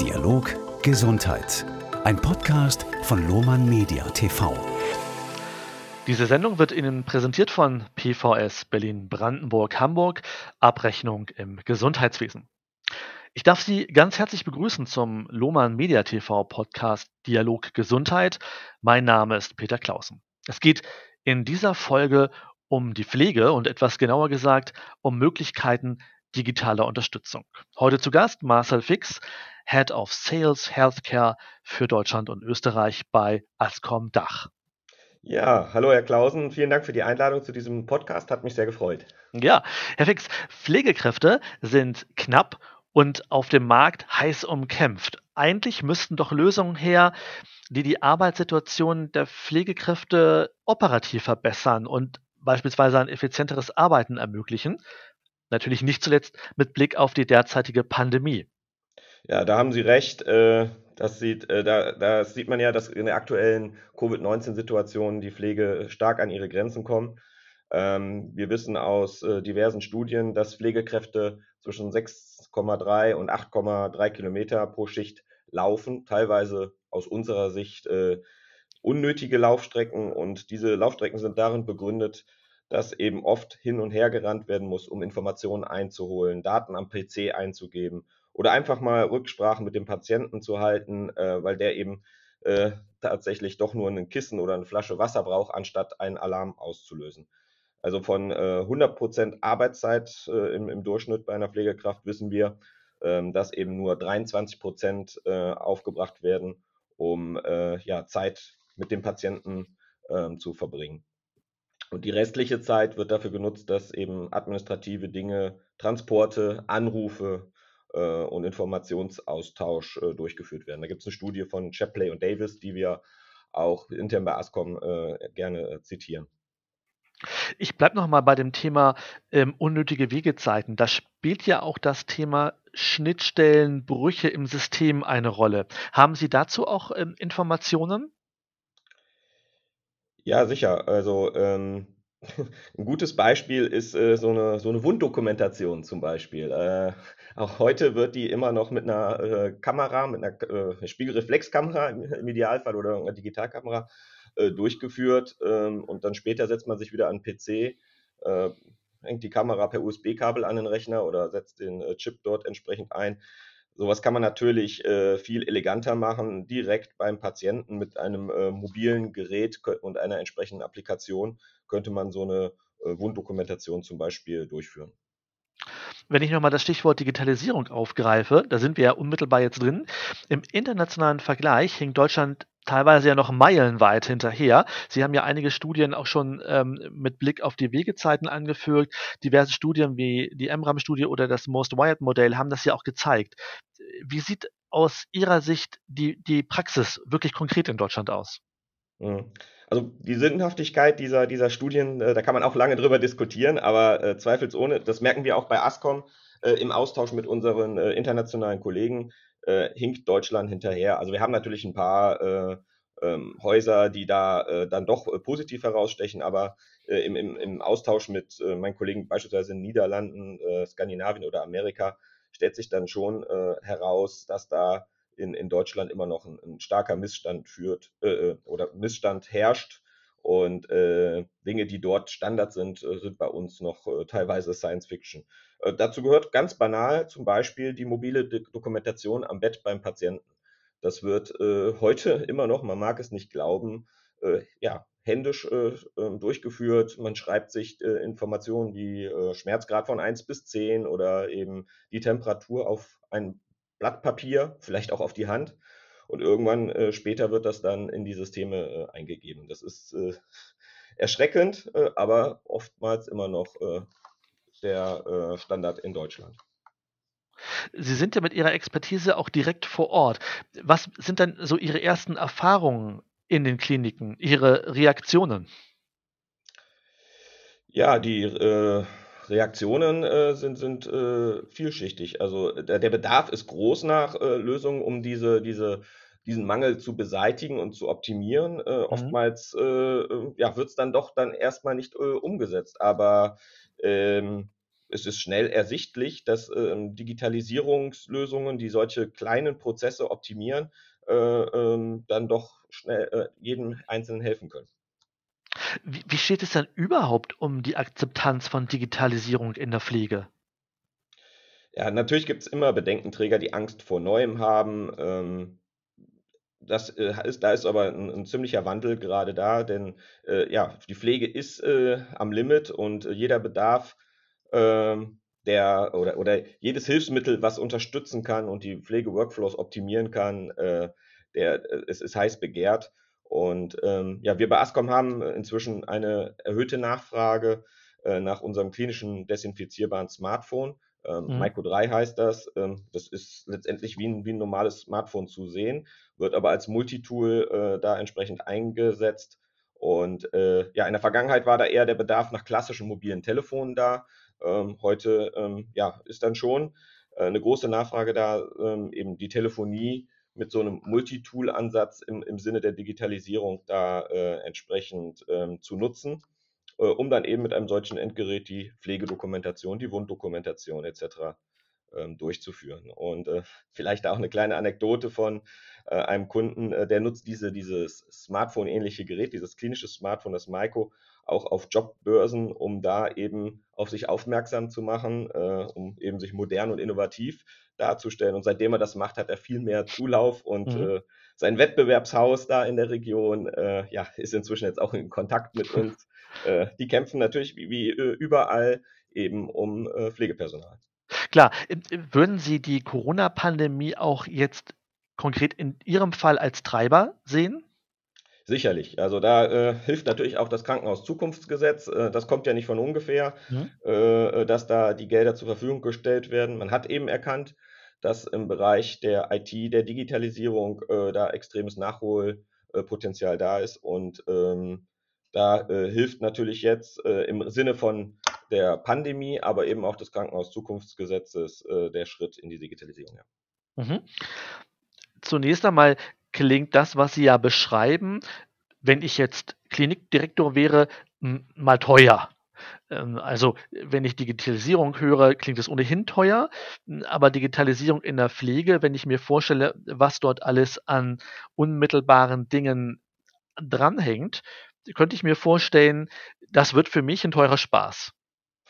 Dialog Gesundheit. Ein Podcast von Lohmann Media TV. Diese Sendung wird Ihnen präsentiert von PVS Berlin Brandenburg Hamburg Abrechnung im Gesundheitswesen. Ich darf Sie ganz herzlich begrüßen zum Lohmann Media TV Podcast Dialog Gesundheit. Mein Name ist Peter Clausen. Es geht in dieser Folge um die Pflege und etwas genauer gesagt um Möglichkeiten digitaler Unterstützung. Heute zu Gast Marcel Fix, Head of Sales Healthcare für Deutschland und Österreich bei Ascom Dach. Ja, hallo Herr Klausen, vielen Dank für die Einladung zu diesem Podcast, hat mich sehr gefreut. Ja, Herr Fix, Pflegekräfte sind knapp und auf dem Markt heiß umkämpft. Eigentlich müssten doch Lösungen her, die die Arbeitssituation der Pflegekräfte operativ verbessern und beispielsweise ein effizienteres Arbeiten ermöglichen. Natürlich nicht zuletzt mit Blick auf die derzeitige Pandemie. Ja, da haben Sie recht. Äh, das sieht, äh, da, da sieht man ja, dass in der aktuellen Covid-19-Situation die Pflege stark an ihre Grenzen kommt. Ähm, wir wissen aus äh, diversen Studien, dass Pflegekräfte zwischen 6,3 und 8,3 Kilometer pro Schicht laufen, teilweise aus unserer Sicht unnötige Laufstrecken. Und diese Laufstrecken sind darin begründet, dass eben oft hin und her gerannt werden muss, um Informationen einzuholen, Daten am PC einzugeben oder einfach mal Rücksprachen mit dem Patienten zu halten, äh, weil der eben äh, tatsächlich doch nur ein Kissen oder eine Flasche Wasser braucht, anstatt einen Alarm auszulösen. Also von äh, 100% Arbeitszeit äh, im, im, Durchschnitt bei einer Pflegekraft wissen wir, ähm, dass eben nur 23% äh, aufgebracht werden, um äh, ja, Zeit mit dem Patienten ähm, zu verbringen. Und die restliche Zeit wird dafür genutzt, dass eben administrative Dinge, Transporte, Anrufe äh, und Informationsaustausch äh, durchgeführt werden. Da gibt es eine Studie von Chapley und Davis, die wir auch intern bei ASCOM äh, gerne äh, zitieren. Ich bleibe noch mal bei dem Thema ähm, unnötige Wegezeiten. Da spielt ja auch das Thema Schnittstellenbrüche im System eine Rolle. Haben Sie dazu auch ähm, Informationen? Ja, sicher. Also ähm, ein gutes Beispiel ist äh, so eine, so eine Wunddokumentation zum Beispiel. Äh, auch heute wird die immer noch mit einer äh, Kamera, mit einer äh, Spiegelreflexkamera im Idealfall oder einer Digitalkamera äh, durchgeführt. Ähm, und dann später setzt man sich wieder an den PC, äh, hängt die Kamera per USB-Kabel an den Rechner oder setzt den Chip dort entsprechend ein. Sowas kann man natürlich äh, viel eleganter machen, direkt beim Patienten mit einem äh, mobilen Gerät und einer entsprechenden Applikation könnte man so eine äh, Wunddokumentation zum Beispiel durchführen. Wenn ich nochmal das Stichwort Digitalisierung aufgreife, da sind wir ja unmittelbar jetzt drin. Im internationalen Vergleich hinkt Deutschland teilweise ja noch meilenweit hinterher. Sie haben ja einige Studien auch schon ähm, mit Blick auf die Wegezeiten angeführt. Diverse Studien wie die MRAM-Studie oder das Most Wired-Modell haben das ja auch gezeigt. Wie sieht aus Ihrer Sicht die, die Praxis wirklich konkret in Deutschland aus? Also die Sinnhaftigkeit dieser, dieser Studien, äh, da kann man auch lange drüber diskutieren, aber äh, zweifelsohne, das merken wir auch bei ASCOM äh, im Austausch mit unseren äh, internationalen Kollegen, äh, hinkt Deutschland hinterher. Also wir haben natürlich ein paar äh, ähm, Häuser, die da äh, dann doch äh, positiv herausstechen, aber äh, im, im, im, Austausch mit äh, meinen Kollegen beispielsweise in den Niederlanden, Skandinavien oder Amerika stellt sich dann schon heraus, dass da in, in Deutschland immer noch ein, ein starker Missstand führt oder Missstand herrscht. Und äh, Dinge, die dort Standard sind, äh, sind bei uns noch äh, teilweise Science Fiction. Äh, dazu gehört ganz banal zum Beispiel die mobile D Dokumentation am Bett beim Patienten. Das wird äh, heute immer noch, man mag es nicht glauben, äh, ja, händisch äh, ähm, durchgeführt. Man schreibt sich äh, Informationen wie äh, Schmerzgrad von 1 bis 10 oder eben die Temperatur auf ein Blatt Papier, vielleicht auch auf die Hand. Und irgendwann äh, später wird das dann in die Systeme äh, eingegeben. Das ist äh, erschreckend, aber oftmals immer noch der äh, Standard in Deutschland. Sie sind ja mit Ihrer Expertise auch direkt vor Ort. Was sind denn so Ihre ersten Erfahrungen in den Kliniken, Ihre Reaktionen? Ja, die äh, Reaktionen äh, sind, sind äh, vielschichtig. Also der, der, Bedarf ist groß nach äh, Lösungen, um diese, diese, diesen Mangel zu beseitigen und zu optimieren. Äh, mhm. Oftmals ja, wird es dann doch dann erstmal nicht umgesetzt. Aber ähm, es ist schnell ersichtlich, dass ähm, Digitalisierungslösungen, die solche kleinen Prozesse optimieren, äh, ähm, dann doch schnell äh, jedem Einzelnen helfen können. Wie, wie steht es denn überhaupt um die Akzeptanz von Digitalisierung in der Pflege? Ja, natürlich gibt es immer Bedenkenträger, die Angst vor Neuem haben. Ähm, das äh, ist, da ist aber ein, ein, ziemlicher Wandel gerade da, denn äh, ja, die Pflege ist äh, am Limit und jeder Bedarf ähm, der oder, oder jedes Hilfsmittel, was unterstützen kann und die Pflege-Workflows optimieren kann, äh, der, äh, es ist heiß begehrt. Und ähm, ja, wir bei Ascom haben inzwischen eine erhöhte Nachfrage äh, nach unserem klinischen desinfizierbaren Smartphone. Ähm, mhm. Myco 3 heißt das. Ähm, das ist letztendlich wie ein, wie ein normales Smartphone zu sehen, wird aber als Multitool äh, da entsprechend eingesetzt. Und äh, ja, in der Vergangenheit war da eher der Bedarf nach klassischen mobilen Telefonen da. Ähm, heute ähm, ja, ist dann schon äh, eine große Nachfrage da, ähm, eben die Telefonie mit so einem Multitool-Ansatz im, im Sinne der Digitalisierung da äh, entsprechend ähm, zu nutzen, äh, um dann eben mit einem solchen Endgerät die Pflegedokumentation, die Wunddokumentation etc. Ähm, durchzuführen. Und äh, vielleicht auch eine kleine Anekdote von äh, einem Kunden, äh, der nutzt diese, dieses Smartphone-ähnliche Gerät, dieses klinische Smartphone, das Maiko, auch auf Jobbörsen, um da eben auf sich aufmerksam zu machen, äh, um eben sich modern und innovativ darzustellen. Und seitdem er das macht, hat er viel mehr Zulauf und mhm. äh, sein Wettbewerbshaus da in der Region äh, ja, ist inzwischen jetzt auch in Kontakt mit uns. Äh, die kämpfen natürlich wie, wie äh, überall eben um äh, Pflegepersonal. Klar, würden Sie die Corona-Pandemie auch jetzt konkret in Ihrem Fall als Treiber sehen? Sicherlich. Also da äh, hilft natürlich auch das Krankenhaus-Zukunftsgesetz. Äh, das kommt ja nicht von ungefähr, mhm. äh, dass da die Gelder zur Verfügung gestellt werden. Man hat eben erkannt, dass im Bereich der IT, der Digitalisierung, äh, da extremes Nachholpotenzial da ist. Und ähm, da äh, hilft natürlich jetzt äh, im Sinne von der Pandemie, aber eben auch des Krankenhaus-Zukunftsgesetzes der Schritt in die Digitalisierung. Ja. Mhm. Zunächst einmal klingt das, was Sie ja beschreiben, wenn ich jetzt Klinikdirektor wäre, mal teuer. Ähm, also, wenn ich Digitalisierung höre, klingt es ohnehin teuer, aber Digitalisierung in der Pflege, wenn ich mir vorstelle, was dort alles an unmittelbaren Dingen dranhängt, könnte ich mir vorstellen, das wird für mich ein teurer Spaß.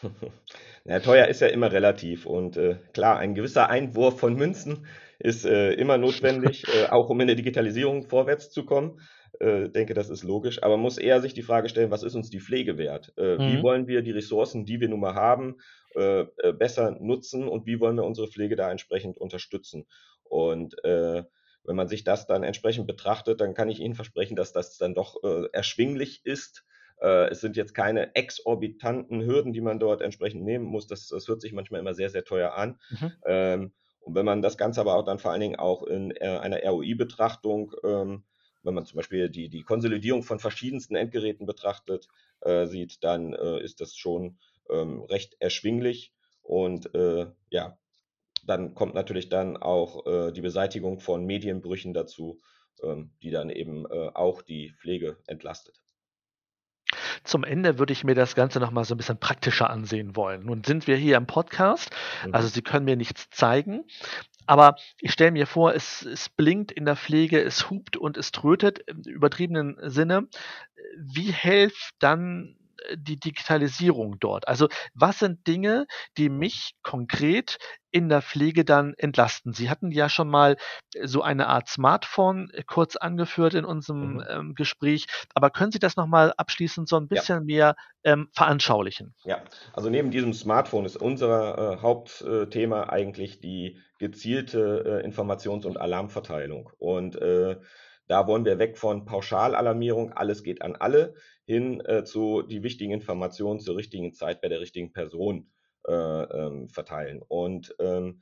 Ja, teuer ist ja immer relativ und äh, klar, ein gewisser Einwurf von Münzen ist äh, immer notwendig, äh, auch um in der Digitalisierung vorwärts zu kommen. Äh, denke, das ist logisch, aber man muss eher sich die Frage stellen, was ist uns die Pflege wert? Äh, mhm. Wie wollen wir die Ressourcen, die wir nun mal haben, äh, besser nutzen und wie wollen wir unsere Pflege da entsprechend unterstützen? Und wenn man sich das dann entsprechend betrachtet, dann kann ich Ihnen versprechen, dass das dann doch erschwinglich ist, es sind jetzt keine exorbitanten Hürden, die man dort entsprechend nehmen muss. Das, das hört sich manchmal immer sehr, sehr teuer an. Mhm. Ähm, und wenn man das Ganze aber auch dann vor allen Dingen auch in äh, einer ROI-Betrachtung, ähm, wenn man zum Beispiel die, die Konsolidierung von verschiedensten Endgeräten betrachtet, äh, sieht, dann äh, ist das schon ähm, recht erschwinglich. Und äh, ja, dann kommt natürlich dann auch äh, die Beseitigung von Medienbrüchen dazu, die dann eben äh, auch die Pflege entlastet. Zum Ende würde ich mir das Ganze nochmal so ein bisschen praktischer ansehen wollen. Nun sind wir hier im Podcast, mhm. also Sie können mir nichts zeigen, aber ich stelle mir vor, es, es blinkt in der Pflege, es hupt und es trötet im übertriebenen Sinne. Wie hilft dann die Digitalisierung dort? Also was sind Dinge, die mich konkret in der Pflege dann entlasten? Sie hatten ja schon mal so eine Art Smartphone äh, kurz angeführt in unserem mhm. ähm, Gespräch, aber können Sie das nochmal abschließend so ein bisschen ja. mehr ähm, veranschaulichen? Ja, also neben diesem Smartphone ist unser äh, Hauptthema eigentlich die gezielte äh, Informations- und Alarmverteilung. Und äh, da wollen wir weg von Pauschalalarmierung, alles geht an alle, hin äh, zu die wichtigen Informationen zur richtigen Zeit bei der richtigen Person äh, ähm, verteilen. Und ähm,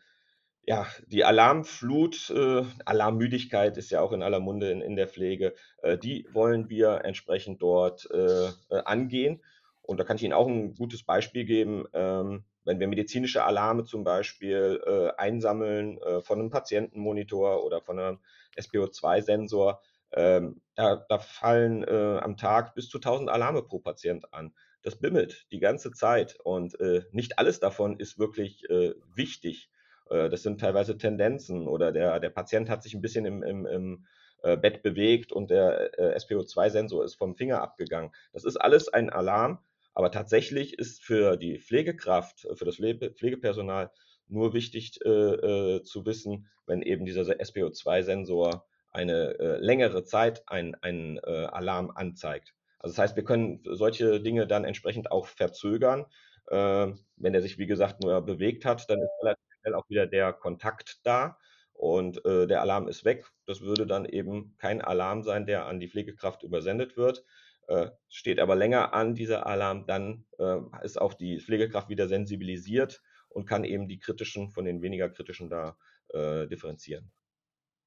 ja, die Alarmflut, äh, Alarmmüdigkeit ist ja auch in aller Munde in, in der Pflege, äh, die wollen wir entsprechend dort äh, äh, angehen. Und da kann ich Ihnen auch ein gutes Beispiel geben. Ähm, wenn wir medizinische Alarme zum Beispiel äh, einsammeln äh, von einem Patientenmonitor oder von einem SPO2-Sensor, ähm, da, da, fallen äh, am Tag bis zu 1000 Alarme pro Patient an. das bimmelt die ganze Zeit und äh, nicht alles davon ist wirklich äh, wichtig. Äh, das sind teilweise Tendenzen oder der, der Patient hat sich ein bisschen im, im, im Bett bewegt und der äh, SPO2-Sensor ist vom Finger abgegangen. Das ist alles ein Alarm, aber tatsächlich ist für die Pflegekraft, für das Pflegepersonal nur wichtig äh, zu wissen, wenn eben dieser SPO2-Sensor eine äh, längere Zeit einen äh, Alarm anzeigt. Also das heißt, wir können solche Dinge dann entsprechend auch verzögern. Äh, wenn er sich, wie gesagt, nur bewegt hat, dann ist relativ schnell auch wieder der Kontakt da und äh, der Alarm ist weg. Das würde dann eben kein Alarm sein, der an die Pflegekraft übersendet wird. Äh, steht aber länger an, dieser Alarm, dann äh, ist auch die Pflegekraft wieder sensibilisiert und kann eben die kritischen von den weniger kritischen da äh, differenzieren.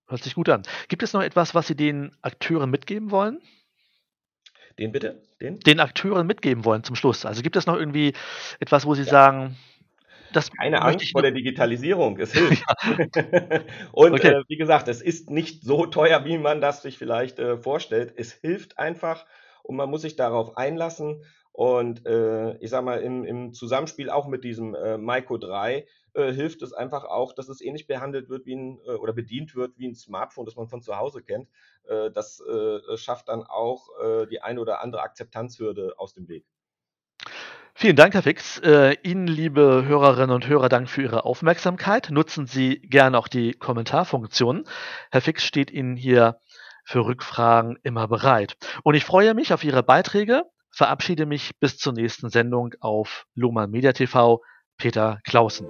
Hört sich gut an. Gibt es noch etwas, was Sie den Akteuren mitgeben wollen? Den bitte? Den? Den Akteuren mitgeben wollen zum Schluss. Also gibt es noch irgendwie etwas, wo Sie ja. sagen, das Keine Angst vor der Digitalisierung, es hilft. und okay. äh, wie gesagt, es ist nicht so teuer, wie man das sich vielleicht äh, vorstellt. Es hilft einfach und man muss sich darauf einlassen. Und äh, ich sage mal, im, im, Zusammenspiel auch mit diesem äh, Maiko 3 äh, hilft es einfach auch, dass es ähnlich behandelt wird wie ein äh, oder bedient wird wie ein Smartphone, das man von zu Hause kennt. Äh, das äh, schafft dann auch die eine oder andere Akzeptanzhürde aus dem Weg. Vielen Dank, Herr Fix. Äh, Ihnen, liebe Hörerinnen und Hörer, Dank für Ihre Aufmerksamkeit. Nutzen Sie gerne auch die Kommentarfunktion. Herr Fix steht Ihnen hier für Rückfragen immer bereit. Und ich freue mich auf Ihre Beiträge, verabschiede mich bis zur nächsten Sendung auf Lohmann Media TV. Peter Clausen.